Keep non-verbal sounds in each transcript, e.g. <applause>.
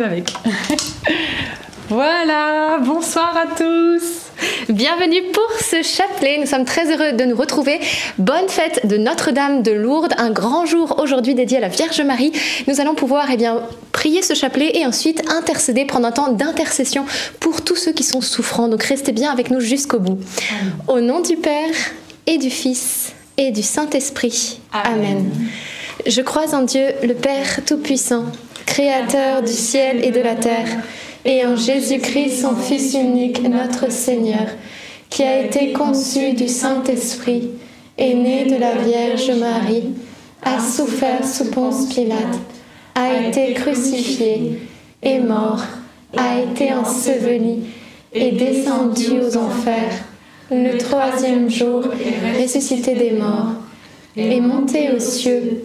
Avec. voilà, bonsoir à tous. Bienvenue pour ce chapelet. Nous sommes très heureux de nous retrouver. Bonne fête de Notre-Dame de Lourdes, un grand jour aujourd'hui dédié à la Vierge Marie. Nous allons pouvoir eh bien, prier ce chapelet et ensuite intercéder, prendre un temps d'intercession pour tous ceux qui sont souffrants. Donc restez bien avec nous jusqu'au bout. Au nom du Père et du Fils et du Saint-Esprit. Amen. Je crois en Dieu, le Père Tout-Puissant Créateur du ciel et de la terre, et en Jésus-Christ, son Fils unique, notre Seigneur, qui a été conçu du Saint-Esprit, est né de la Vierge Marie, a souffert sous Ponce Pilate, a été crucifié, est mort, a été enseveli, et descendu aux enfers. Le troisième jour ressuscité des morts, est monté aux cieux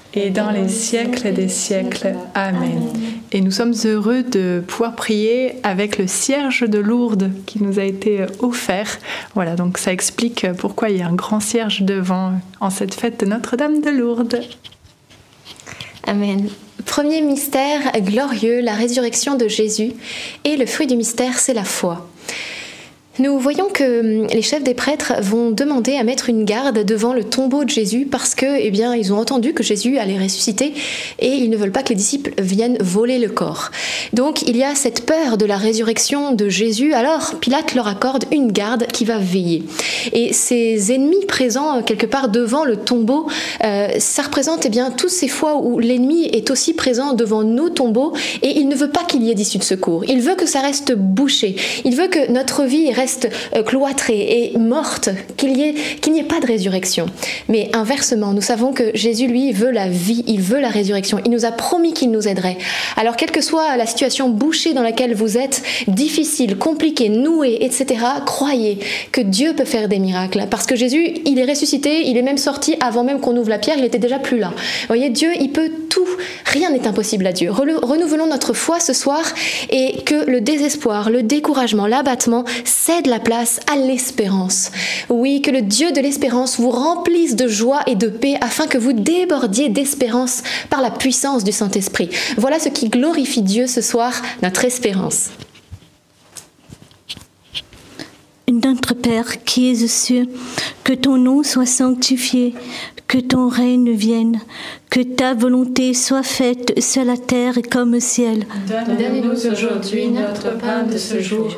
et dans les siècles des siècles. Amen. Et nous sommes heureux de pouvoir prier avec le cierge de Lourdes qui nous a été offert. Voilà, donc ça explique pourquoi il y a un grand cierge devant en cette fête de Notre-Dame de Lourdes. Amen. Premier mystère glorieux, la résurrection de Jésus. Et le fruit du mystère, c'est la foi. Nous voyons que hum, les chefs des prêtres vont demander à mettre une garde devant le tombeau de Jésus parce que, eh bien, ils ont entendu que Jésus allait ressusciter et ils ne veulent pas que les disciples viennent voler le corps. Donc, il y a cette peur de la résurrection de Jésus. Alors, Pilate leur accorde une garde qui va veiller. Et ces ennemis présents euh, quelque part devant le tombeau, euh, ça représente, eh bien, toutes ces fois où l'ennemi est aussi présent devant nos tombeaux et il ne veut pas qu'il y ait d'issue de secours. Il veut que ça reste bouché. Il veut que notre vie reste euh, cloîtrée et morte, qu'il n'y ait, ait pas de résurrection. Mais inversement, nous savons que Jésus, lui, veut la vie, il veut la résurrection. Il nous a promis qu'il nous aiderait. Alors, quelle que soit la situation bouchée dans laquelle vous êtes, difficile, compliquée, nouée, etc., croyez que Dieu peut faire des miracles. Parce que Jésus, il est ressuscité, il est même sorti avant même qu'on ouvre la pierre, il était déjà plus là. Vous voyez, Dieu, il peut tout. Rien n'est impossible à Dieu. Renouvelons notre foi ce soir et que le désespoir, le découragement, l'abattement cède la place à l'espérance. Oui, que le Dieu de l'espérance vous remplisse de joie et de paix afin que vous débordiez d'espérance par la puissance du Saint-Esprit. Voilà ce qui glorifie Dieu ce soir, notre espérance. Notre Père qui es aux cieux, que ton nom soit sanctifié, que ton règne vienne, que ta volonté soit faite sur la terre comme au ciel. Donne-nous aujourd'hui notre pain de ce jour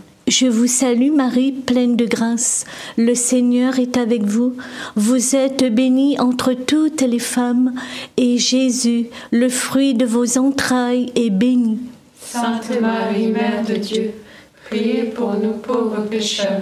Je vous salue Marie, pleine de grâce. Le Seigneur est avec vous. Vous êtes bénie entre toutes les femmes, et Jésus, le fruit de vos entrailles, est béni. Sainte Marie, Mère de Dieu, priez pour nous pauvres pécheurs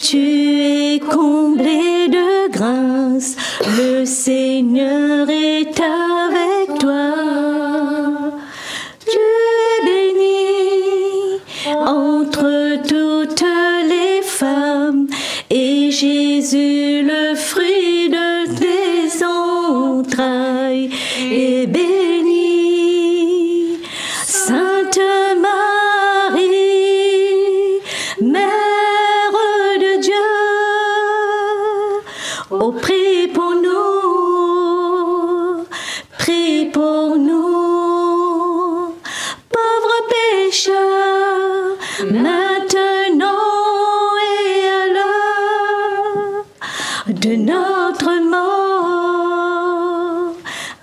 tu es comblée de grâce, le Seigneur est avec toi. Tu es bénie entre toutes les femmes, et Jésus,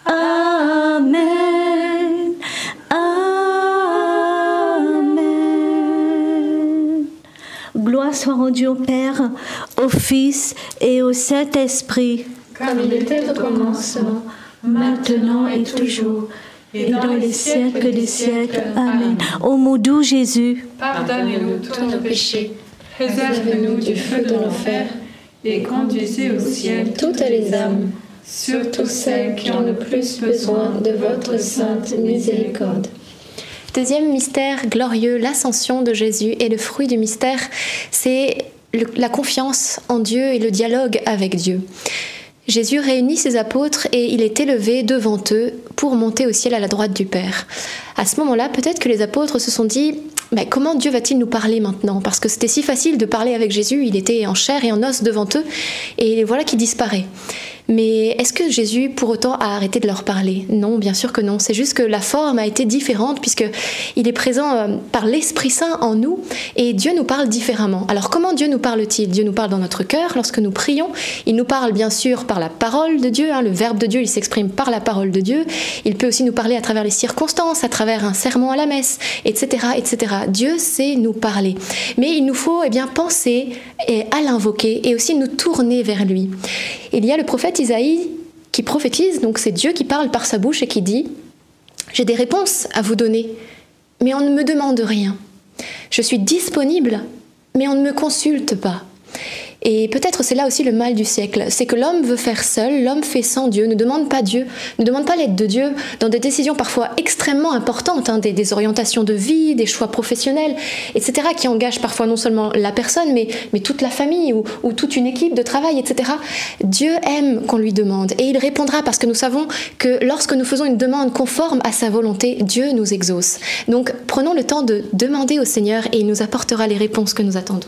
Amen. Amen. Gloire soit rendue au Père, au Fils et au Saint-Esprit, Comme il était au commencement, maintenant et toujours, et dans les siècles des siècles. Amen. Ô mon doux Jésus, Pardonnez-nous tous nos péchés, préservez-nous du feu de l'enfer, et conduisez au ciel Toutes les âmes, surtout celles qui ont le plus besoin de votre sainte miséricorde. Deuxième mystère glorieux, l'ascension de Jésus. Et le fruit du mystère, c'est la confiance en Dieu et le dialogue avec Dieu. Jésus réunit ses apôtres et il est élevé devant eux pour monter au ciel à la droite du Père. À ce moment-là, peut-être que les apôtres se sont dit Mais comment Dieu va-t-il nous parler maintenant Parce que c'était si facile de parler avec Jésus, il était en chair et en os devant eux, et voilà qu'il disparaît. Mais est-ce que Jésus, pour autant, a arrêté de leur parler? Non, bien sûr que non. C'est juste que la forme a été différente puisque il est présent euh, par l'Esprit Saint en nous et Dieu nous parle différemment. Alors comment Dieu nous parle-t-il? Dieu nous parle dans notre cœur lorsque nous prions. Il nous parle bien sûr par la parole de Dieu. Hein. le Verbe de Dieu, il s'exprime par la parole de Dieu. Il peut aussi nous parler à travers les circonstances, à travers un sermon à la messe, etc., etc. Dieu sait nous parler, mais il nous faut eh bien penser à l'invoquer et aussi nous tourner vers lui. Il y a le prophète Isaïe qui prophétise, donc c'est Dieu qui parle par sa bouche et qui dit J'ai des réponses à vous donner, mais on ne me demande rien. Je suis disponible, mais on ne me consulte pas. Et peut-être c'est là aussi le mal du siècle, c'est que l'homme veut faire seul, l'homme fait sans Dieu, ne demande pas Dieu, ne demande pas l'aide de Dieu dans des décisions parfois extrêmement importantes, hein, des, orientations de vie, des choix professionnels, etc., qui engagent parfois non seulement la personne, mais, toute la famille ou toute une équipe de travail, etc. Dieu aime qu'on lui demande et il répondra parce que nous savons que lorsque nous faisons une demande conforme à sa volonté, Dieu nous exauce. Donc prenons le temps de demander au Seigneur et il nous apportera les réponses que nous attendons.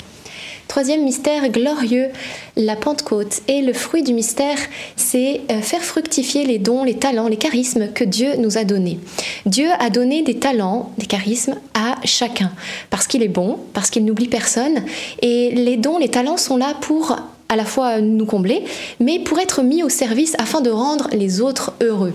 Troisième mystère glorieux, la Pentecôte. Et le fruit du mystère, c'est euh, faire fructifier les dons, les talents, les charismes que Dieu nous a donnés. Dieu a donné des talents, des charismes à chacun, parce qu'il est bon, parce qu'il n'oublie personne. Et les dons, les talents sont là pour à la fois nous combler, mais pour être mis au service afin de rendre les autres heureux.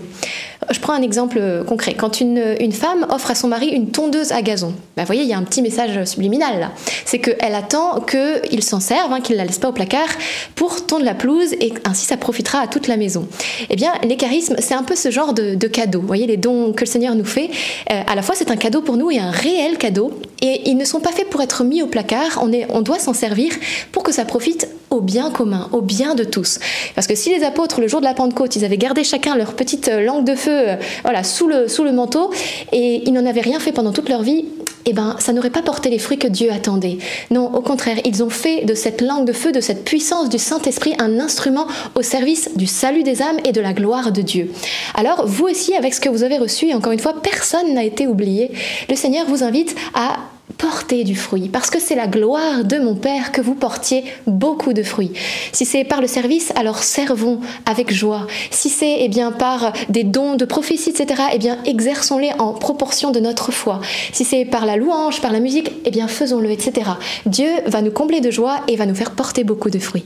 Je prends un exemple concret. Quand une, une femme offre à son mari une tondeuse à gazon, bah, vous voyez, il y a un petit message subliminal là. C'est qu'elle attend qu'il s'en serve, hein, qu'il ne la laisse pas au placard pour tondre la pelouse et ainsi ça profitera à toute la maison. Eh bien, les charismes, c'est un peu ce genre de, de cadeau. Vous voyez, les dons que le Seigneur nous fait, euh, à la fois c'est un cadeau pour nous et un réel cadeau. Et ils ne sont pas faits pour être mis au placard, on, est, on doit s'en servir pour que ça profite au bien commun, au bien de tous. Parce que si les apôtres, le jour de la Pentecôte, ils avaient gardé chacun leur petite langue de feu euh, voilà, sous, le, sous le manteau et ils n'en avaient rien fait pendant toute leur vie, eh ben, ça n'aurait pas porté les fruits que Dieu attendait. Non, au contraire, ils ont fait de cette langue de feu, de cette puissance du Saint-Esprit, un instrument au service du salut des âmes et de la gloire de Dieu. Alors, vous aussi, avec ce que vous avez reçu, et encore une fois, personne n'a été oublié, le Seigneur vous invite à porter du fruit, parce que c'est la gloire de mon Père que vous portiez beaucoup de fruits. Si c'est par le service, alors servons avec joie. Si c'est eh bien par des dons de prophétie, etc., eh bien exerçons-les en proportion de notre foi. Si c'est par la louange, par la musique, eh bien faisons-le, etc. Dieu va nous combler de joie et va nous faire porter beaucoup de fruits.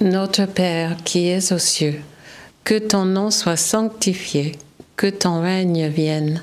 Notre Père qui es aux cieux, que ton nom soit sanctifié, que ton règne vienne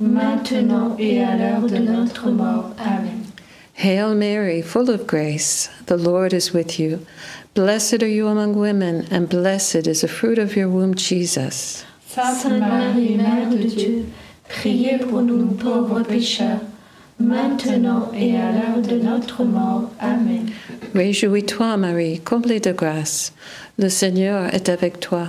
maintenant et à l'heure de notre mort. Amen. Hail Mary, full of grace, the Lord is with you. Blessed are you among women, and blessed is the fruit of your womb, Jesus. Sainte Marie, Mère de Dieu, priez pour nous pauvres pécheurs, maintenant et à l'heure de notre mort. Amen. Réjouis-toi, Marie, comblée de grâce. Le Seigneur est avec toi.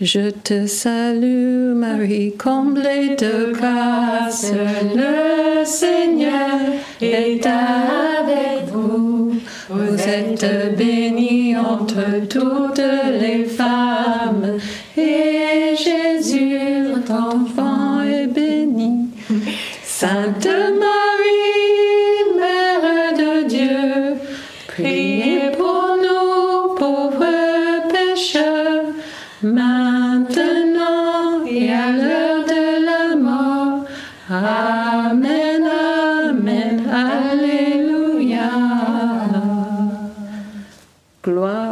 Je te salue, Marie, comblée de grâce. Le Seigneur est avec vous. Vous êtes bénie entre toutes les femmes. Et Jésus, votre enfant, est béni. Sainte Marie,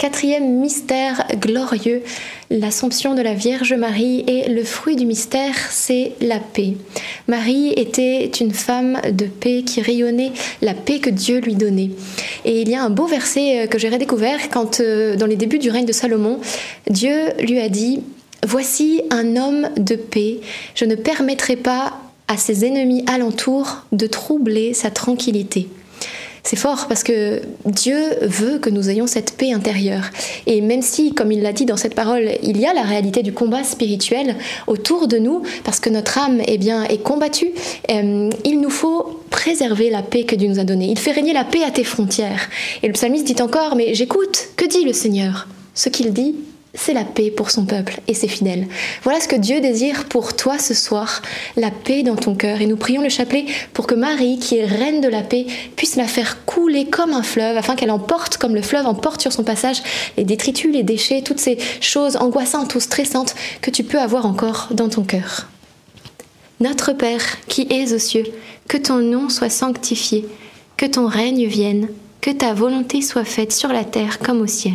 Quatrième mystère glorieux, l'Assomption de la Vierge Marie et le fruit du mystère, c'est la paix. Marie était une femme de paix qui rayonnait la paix que Dieu lui donnait. Et il y a un beau verset que j'ai redécouvert quand, euh, dans les débuts du règne de Salomon, Dieu lui a dit Voici un homme de paix, je ne permettrai pas à ses ennemis alentour de troubler sa tranquillité. C'est fort parce que Dieu veut que nous ayons cette paix intérieure. Et même si, comme il l'a dit dans cette parole, il y a la réalité du combat spirituel autour de nous, parce que notre âme eh bien, est combattue, euh, il nous faut préserver la paix que Dieu nous a donnée. Il fait régner la paix à tes frontières. Et le psalmiste dit encore, mais j'écoute, que dit le Seigneur? Ce qu'il dit, c'est la paix pour son peuple et ses fidèles. Voilà ce que Dieu désire pour toi ce soir, la paix dans ton cœur. Et nous prions le chapelet pour que Marie, qui est reine de la paix, puisse la faire couler comme un fleuve, afin qu'elle emporte, comme le fleuve emporte sur son passage, les détritus, les déchets, toutes ces choses angoissantes ou stressantes que tu peux avoir encore dans ton cœur. Notre Père, qui es aux cieux, que ton nom soit sanctifié, que ton règne vienne, que ta volonté soit faite sur la terre comme au ciel.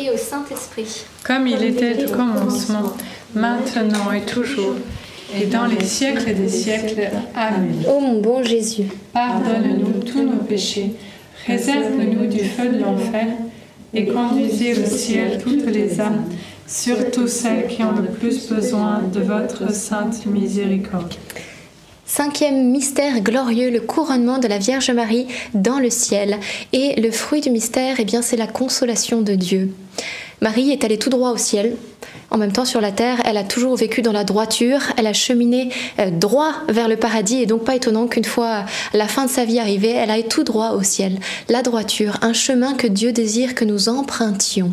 Et au Saint-Esprit. Comme il était au commencement, maintenant et toujours, et dans les siècles des siècles. Amen. Ô mon bon Jésus, Pardonne-nous tous nos péchés, réserve-nous du feu de l'enfer, et conduisez au ciel toutes les âmes, surtout celles qui ont le plus besoin de votre sainte miséricorde. Cinquième mystère glorieux, le couronnement de la Vierge Marie dans le ciel. Et le fruit du mystère, eh bien, c'est la consolation de Dieu. Marie est allée tout droit au ciel. En même temps, sur la terre, elle a toujours vécu dans la droiture. Elle a cheminé euh, droit vers le paradis. Et donc, pas étonnant qu'une fois la fin de sa vie arrivée, elle aille tout droit au ciel. La droiture, un chemin que Dieu désire que nous empruntions.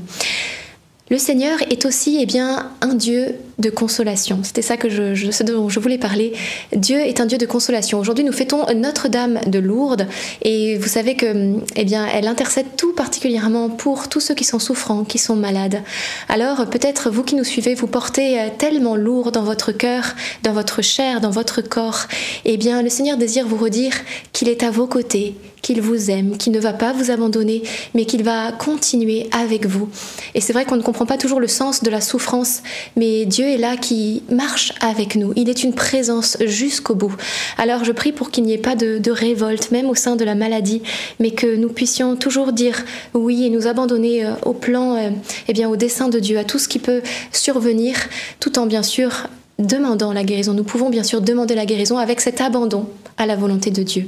Le Seigneur est aussi eh bien, un Dieu de consolation. C'était ça que je, ce dont je voulais parler. Dieu est un Dieu de consolation. Aujourd'hui, nous fêtons Notre-Dame de Lourdes et vous savez que, eh bien, elle intercède tout particulièrement pour tous ceux qui sont souffrants, qui sont malades. Alors, peut-être vous qui nous suivez, vous portez euh, tellement lourd dans votre cœur, dans votre chair, dans votre corps. Eh bien, le Seigneur désire vous redire qu'il est à vos côtés, qu'il vous aime, qu'il ne va pas vous abandonner, mais qu'il va continuer avec vous. Et c'est vrai qu'on ne comprend pas toujours le sens de la souffrance, mais Dieu est là qui marche avec nous. Il est une présence jusqu'au bout. Alors je prie pour qu'il n'y ait pas de, de révolte, même au sein de la maladie, mais que nous puissions toujours dire oui et nous abandonner euh, au plan, euh, eh bien au dessein de Dieu, à tout ce qui peut survenir, tout en bien sûr demandant la guérison. Nous pouvons bien sûr demander la guérison avec cet abandon à la volonté de Dieu.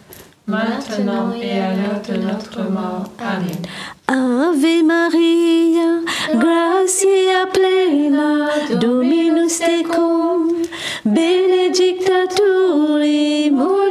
maintenant et à l'heure de notre mort. Amen. Ave Maria, gratia plena, Dominus tecum, benedicta tu in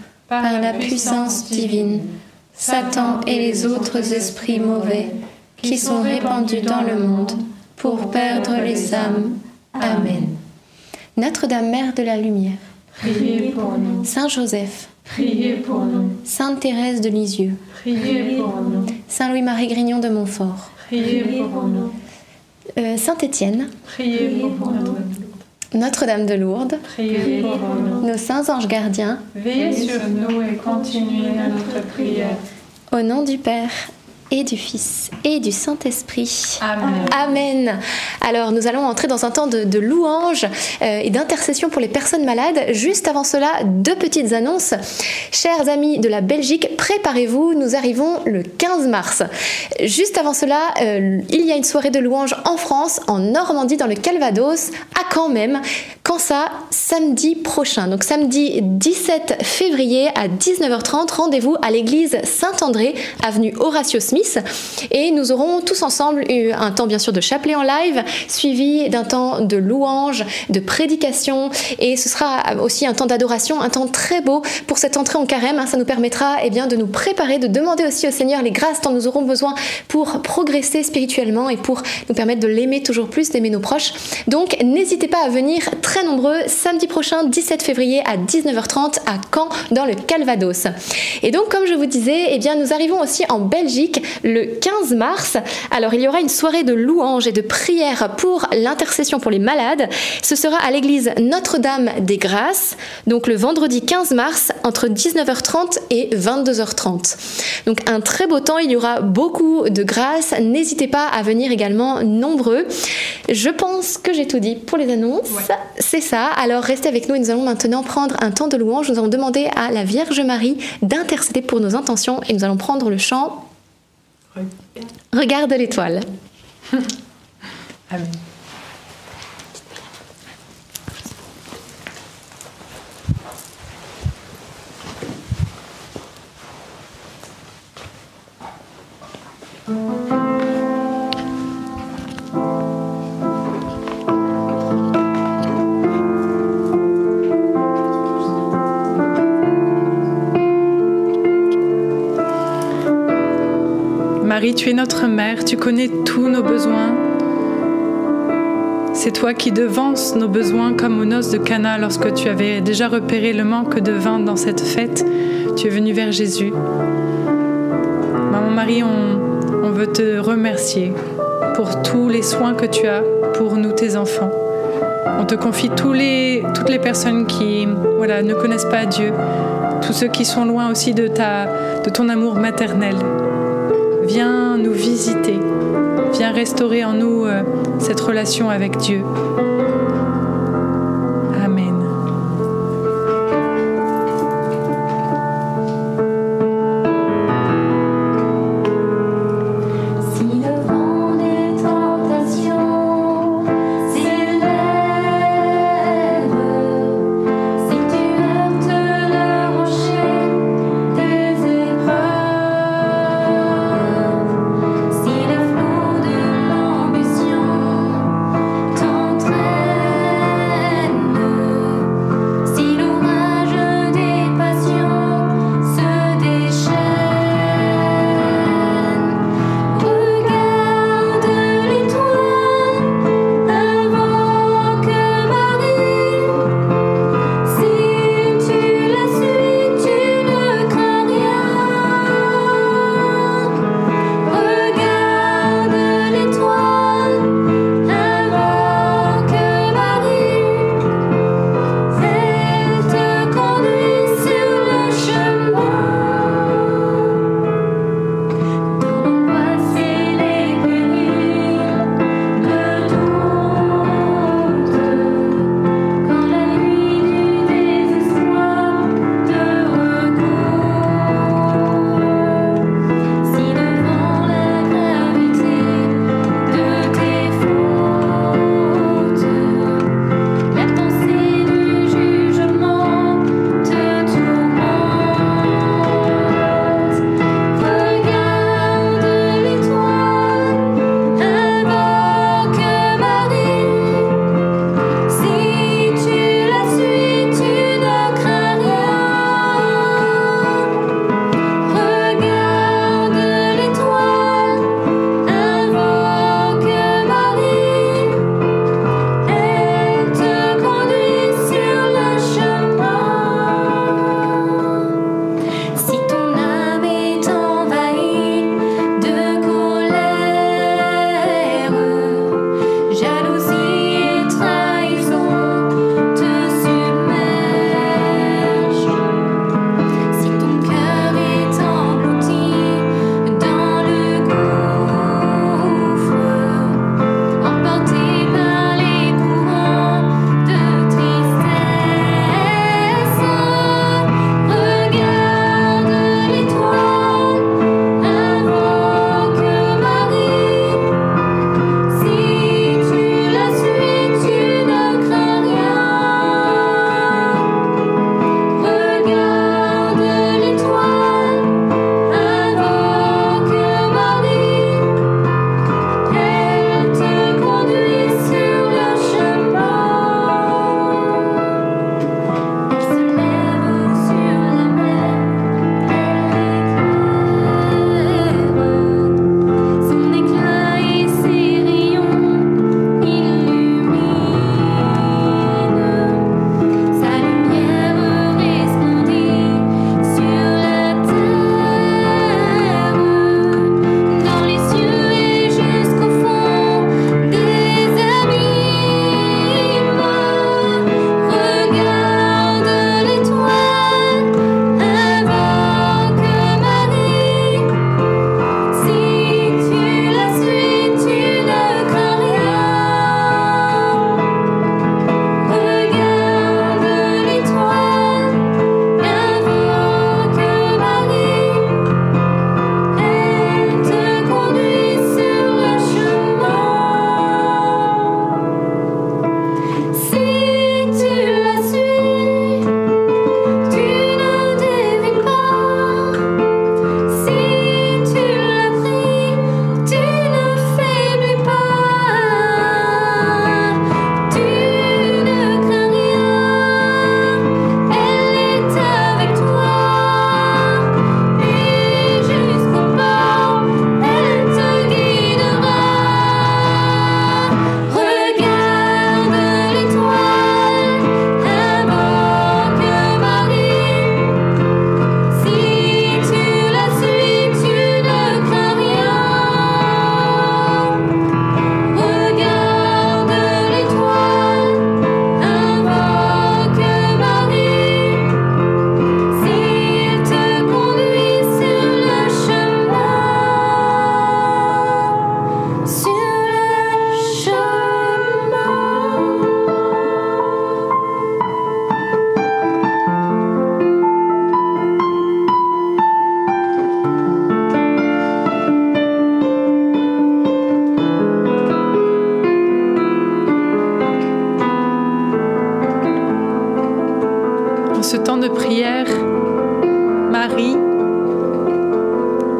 par la puissance divine, Satan et les autres esprits mauvais qui sont répandus dans le monde pour perdre les âmes. Amen. Notre-Dame Mère de la Lumière, Priez pour nous, Saint Joseph, priez pour nous, Sainte Thérèse de Lisieux, priez pour nous, Saint Louis-Marie Grignon de Montfort, priez pour nous, euh, Saint Étienne, priez pour nous, Notre-Dame de Lourdes, priez pour nous. nos saints anges gardiens, Veillez sur nous et continuez notre prière. au nom du Père et du Fils et du Saint-Esprit. Amen. Amen. Alors nous allons entrer dans un temps de, de louange euh, et d'intercession pour les personnes malades. Juste avant cela, deux petites annonces. Chers amis de la Belgique, préparez-vous, nous arrivons le 15 mars. Juste avant cela, euh, il y a une soirée de louange en France, en Normandie, dans le Calvados, à Caen même. Quand ça Samedi prochain. Donc samedi 17 février à 19h30, rendez-vous à l'église Saint-André, avenue Horatio Smith. Et nous aurons tous ensemble eu un temps bien sûr de chapelet en live, suivi d'un temps de louange, de prédication. Et ce sera aussi un temps d'adoration, un temps très beau pour cette entrée en carême. Ça nous permettra eh bien, de nous préparer, de demander aussi au Seigneur les grâces dont nous aurons besoin pour progresser spirituellement et pour nous permettre de l'aimer toujours plus, d'aimer nos proches. Donc n'hésitez pas à venir très nombreux samedi prochain 17 février à 19h30 à Caen dans le Calvados. Et donc comme je vous disais, eh bien nous arrivons aussi en Belgique le 15 mars. Alors il y aura une soirée de louanges et de prières pour l'intercession pour les malades. Ce sera à l'église Notre-Dame des Grâces, donc le vendredi 15 mars entre 19h30 et 22h30. Donc un très beau temps, il y aura beaucoup de grâce. N'hésitez pas à venir également nombreux. Je pense que j'ai tout dit pour les annonces. C'est ça. Alors restez avec nous et nous allons maintenant prendre un temps de louange. Nous allons demander à la Vierge Marie d'intercéder pour nos intentions et nous allons prendre le chant Regarde l'étoile. Marie, tu es notre mère, tu connais tous nos besoins. C'est toi qui devances nos besoins comme aux noces de Cana lorsque tu avais déjà repéré le manque de vin dans cette fête. Tu es venu vers Jésus. Maman Marie, on, veut te remercier pour tous les soins que tu as pour nous, tes enfants. On te confie tous les, toutes les personnes qui voilà, ne connaissent pas Dieu, tous ceux qui sont loin aussi de, ta, de ton amour maternel. Viens nous visiter, viens restaurer en nous euh, cette relation avec Dieu.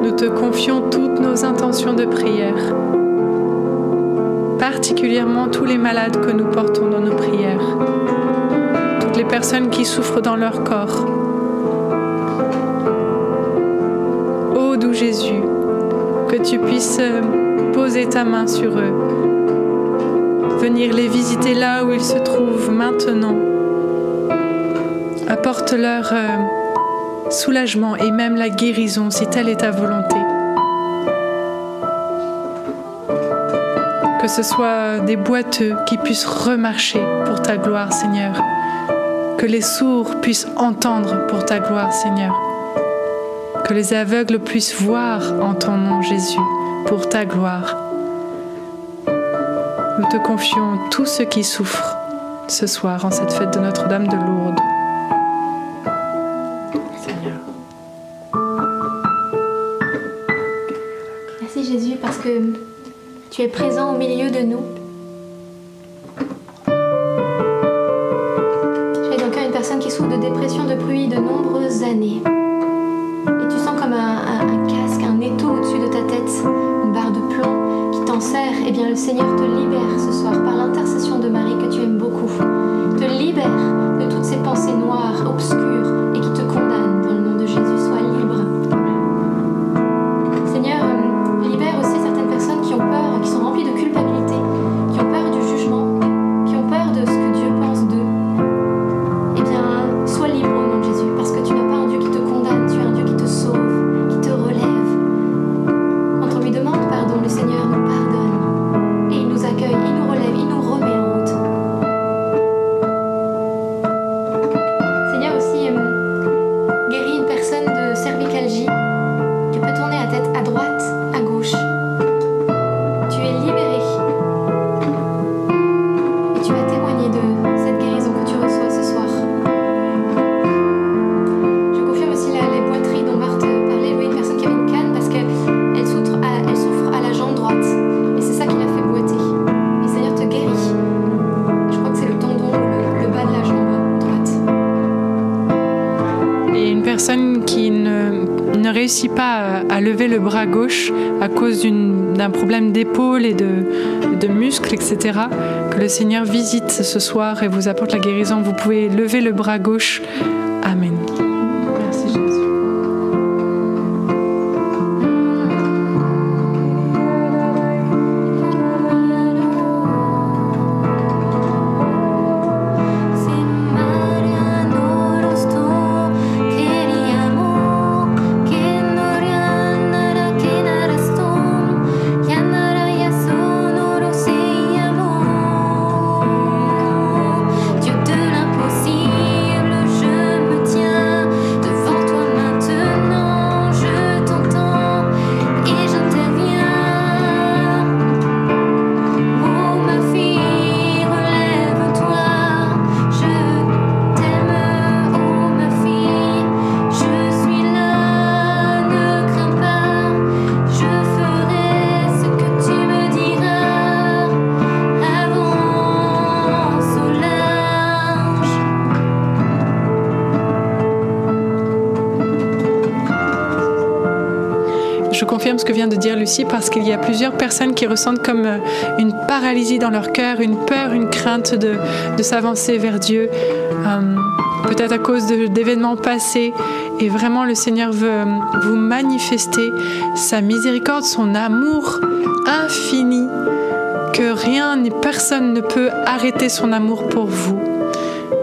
Nous te confions toutes nos intentions de prière, particulièrement tous les malades que nous portons dans nos prières, toutes les personnes qui souffrent dans leur corps. Ô doux Jésus, que tu puisses euh, poser ta main sur eux, venir les visiter là où ils se trouvent maintenant. Apporte-leur euh, soulagement et même la guérison si telle est ta volonté. Que ce soit des boiteux qui puissent remarcher pour ta gloire, Seigneur. Que les sourds puissent entendre pour ta gloire, Seigneur. Que les aveugles puissent voir en ton nom, Jésus, pour ta gloire. Nous te confions tous ceux qui souffrent ce soir en cette fête de Notre-Dame de Lourdes. Es présent au milieu de nous. Le bras gauche à cause d'un problème d'épaule et de, de muscles, etc., que le Seigneur visite ce soir et vous apporte la guérison. Vous pouvez lever le bras gauche. Dire Lucie parce qu'il y a plusieurs personnes qui ressentent comme euh, une paralysie dans leur cœur, une peur, une crainte de, de s'avancer vers Dieu, euh, peut-être à cause d'événements passés. Et vraiment, le Seigneur veut euh, vous manifester sa miséricorde, son amour infini, que rien ni personne ne peut arrêter son amour pour vous.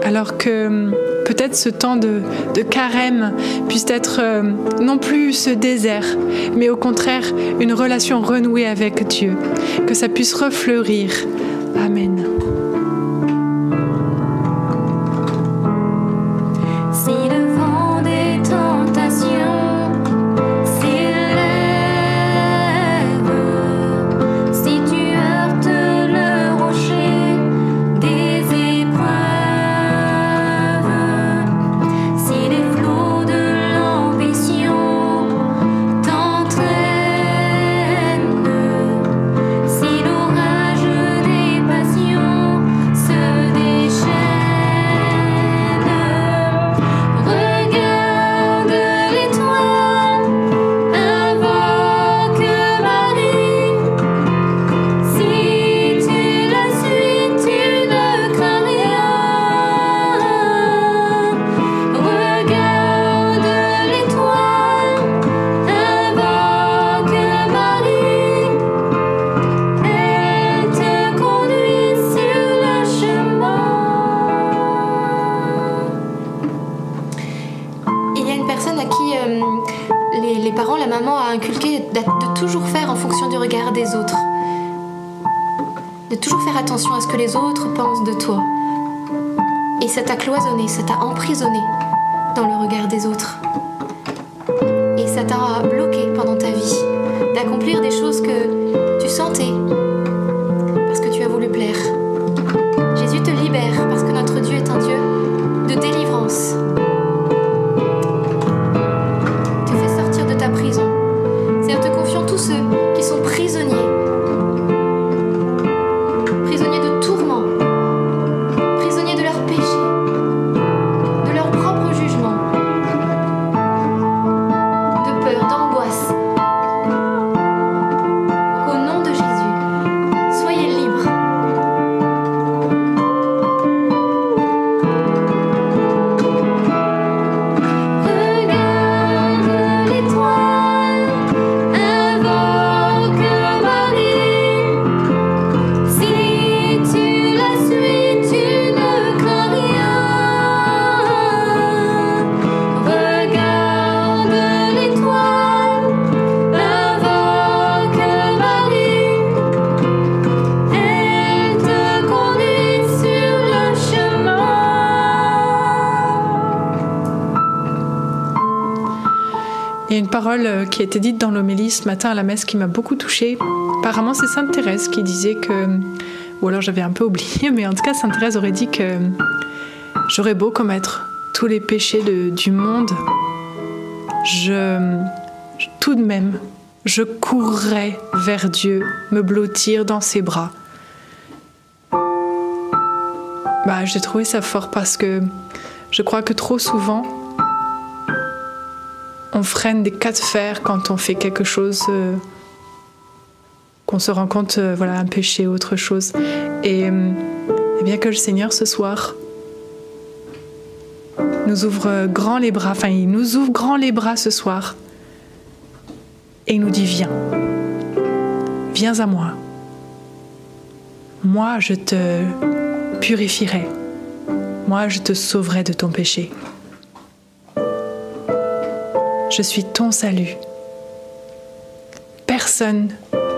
Alors que peut-être ce temps de, carême puisse être euh, non plus ce désert, mais au contraire une relation renouée avec Dieu, que ça puisse refleurir. Amen. Ça t'a cloisonné, ça t'a emprisonné dans le regard des autres. Et ça t'a qui a été dite dans l'homélie ce matin à la messe qui m'a beaucoup touchée. Apparemment, c'est Sainte Thérèse qui disait que, ou alors j'avais un peu oublié, <laughs> mais en tout cas, Sainte Thérèse aurait dit que j'aurais beau commettre tous les péchés du monde, je, tout de même, je courrais vers Dieu, me blottir dans ses bras. Bah, j'ai trouvé ça fort parce que je crois que trop souvent, on freine des cas de fer quand on fait quelque chose euh, qu'on se rend compte, euh, voilà, un péché autre chose. Et, euh, eh bien que le Seigneur ce soir nous ouvre grand les bras, enfin il nous ouvre grand les bras ce soir et il nous dit viens, viens à moi. Moi je te purifierai, moi je te sauverai de ton péché. Je suis ton salut. Personne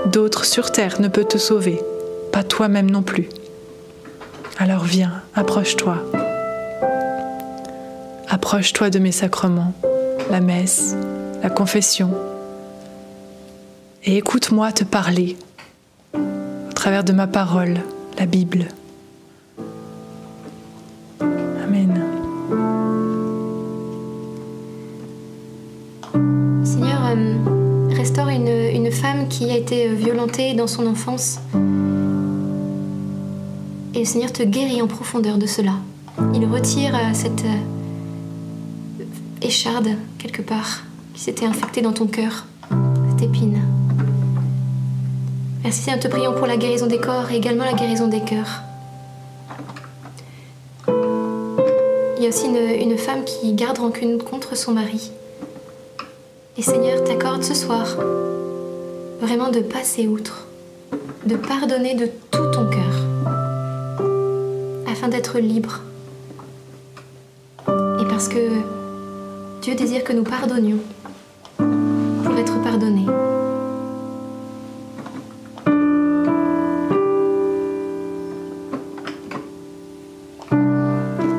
d'autre sur terre ne peut te sauver, pas toi-même non plus. Alors viens, approche-toi. Approche-toi de mes sacrements, la messe, la confession, et écoute-moi te parler au travers de ma parole, la Bible. Euh, restaure une, femme qui a été violentée dans son enfance. Et le Seigneur te guérit en profondeur de cela. Il retire euh, cette euh, écharde quelque part qui s'était infectée dans ton cœur, cette épine. Merci Seigneur, te prions pour la guérison des corps et également la guérison des cœurs. Il y a aussi une femme qui garde rancune contre son mari. Et Seigneur, t'accorde ce soir vraiment de passer outre, de pardonner de tout ton cœur, afin d'être libre. Et parce que Dieu désire que nous pardonnions pour être pardonnés.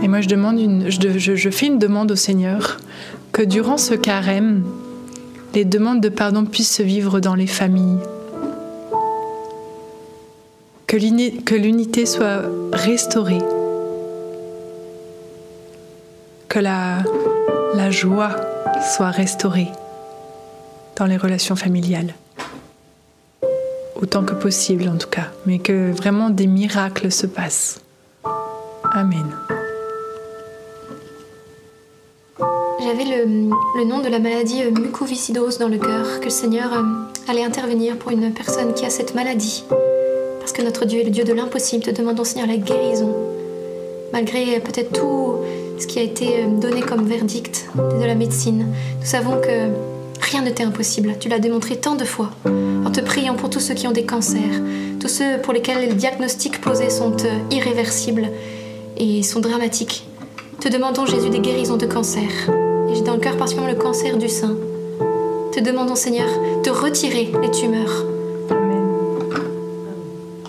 Et moi, je, demande je fais une demande au Seigneur que durant ce carême, les demandes de pardon puissent se vivre dans les familles. Que l'uni- que l'unité soit restaurée. Que la joie soit restaurée dans les relations familiales. Autant que possible en tout cas. Mais que vraiment des miracles se passent. Amen. J'avais le, nom de la maladie euh, mucoviscidose dans le cœur, que le Seigneur euh, allait intervenir pour une personne qui a cette maladie. Parce que notre Dieu est le Dieu de l'impossible, te demandons Seigneur la guérison. Malgré euh, peut-être tout ce qui a été donné comme verdict de la médecine, nous savons que rien ne t'est impossible. Tu l'as démontré tant de fois. En te priant pour tous ceux qui ont des cancers, tous ceux pour lesquels les diagnostics posés sont irréversibles et sont dramatiques. Te demandons Jésus des guérisons de cancer. J'ai dans le cœur particulièrement le cancer du sein. te demandons Seigneur de retirer les tumeurs.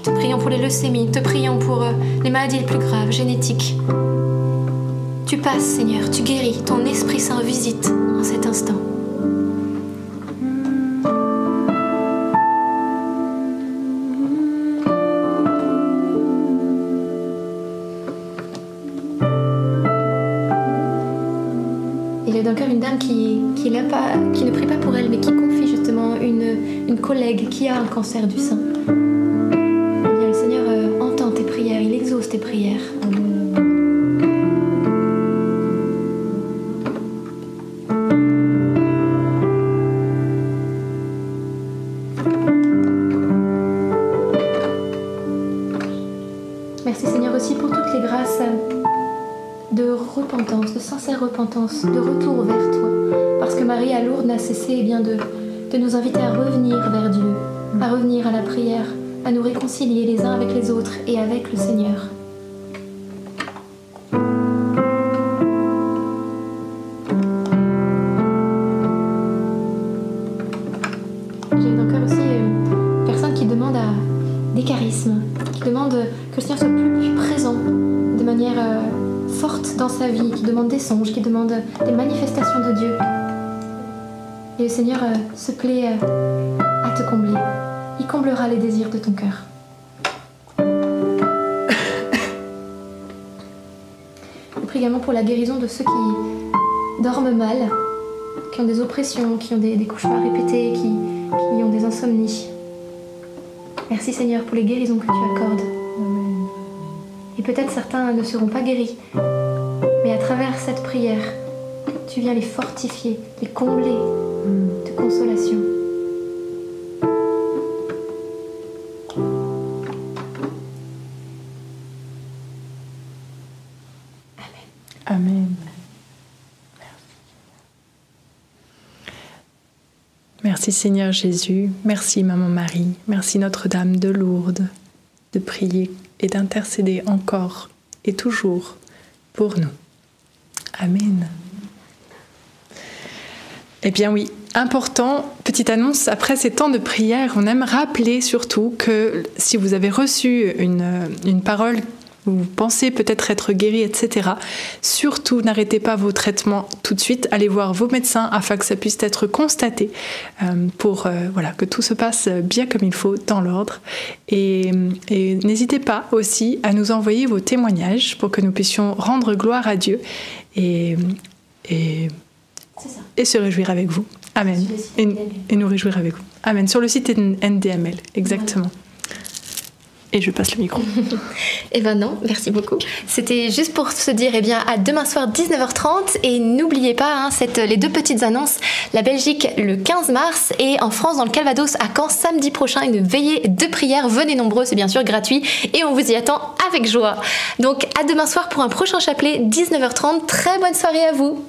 Te prions pour les leucémies, te prions pour euh, les maladies les plus graves, génétiques. Tu passes Seigneur, tu guéris, ton Esprit Saint visite en cet instant. Qui, ne prie pas pour elle, mais qui confie justement une collègue qui a un cancer du sein. Cessé eh bien, de, nous inviter à revenir vers Dieu, à revenir à la prière, à nous réconcilier les uns avec les autres et avec le Seigneur. J'ai encore aussi euh, une personne qui demande des charismes, qui demande que le Seigneur soit plus, présent de manière euh, forte dans sa vie, qui demande des songes, qui demande des Dieu. Et le Seigneur euh, se plaît euh, à te combler. Il comblera les désirs de ton cœur. <coughs> Je prie également pour la guérison de ceux qui dorment mal, qui ont des oppressions, qui ont des, des cauchemars répétés, qui, qui ont des insomnies. Merci Seigneur pour les guérisons que tu accordes. Et peut-être certains ne seront pas guéris, mais à travers cette prière, tu viens les fortifier, les combler de consolation. Amen. Merci Seigneur Jésus, merci Maman Marie, merci Notre-Dame de Lourdes de prier et d'intercéder encore et toujours pour nous. Amen. Eh bien oui, important, petite annonce, après ces temps de prière, on aime rappeler surtout que si vous avez reçu une, parole vous pensez peut-être être guéri, etc. Surtout, n'arrêtez pas vos traitements tout de suite. Allez voir vos médecins afin que ça puisse être constaté euh, pour euh, voilà que tout se passe bien comme il faut dans l'ordre. Et, n'hésitez pas aussi à nous envoyer vos témoignages pour que nous puissions rendre gloire à Dieu et, ça. et se réjouir avec vous. Amen. Et, nous réjouir avec vous. Amen. Sur le site NDML, exactement. Et je passe le micro. <laughs> Eh ben non, merci beaucoup. C'était juste pour se dire, eh bien, à demain soir 19h30 et n'oubliez pas hein, cette, les deux petites annonces. La Belgique le 15 mars et en France dans le Calvados à Caen samedi prochain une veillée de prière. Venez nombreux, c'est bien sûr gratuit et on vous y attend avec joie. Donc à demain soir pour un prochain chapelet 19h30. Très bonne soirée à vous.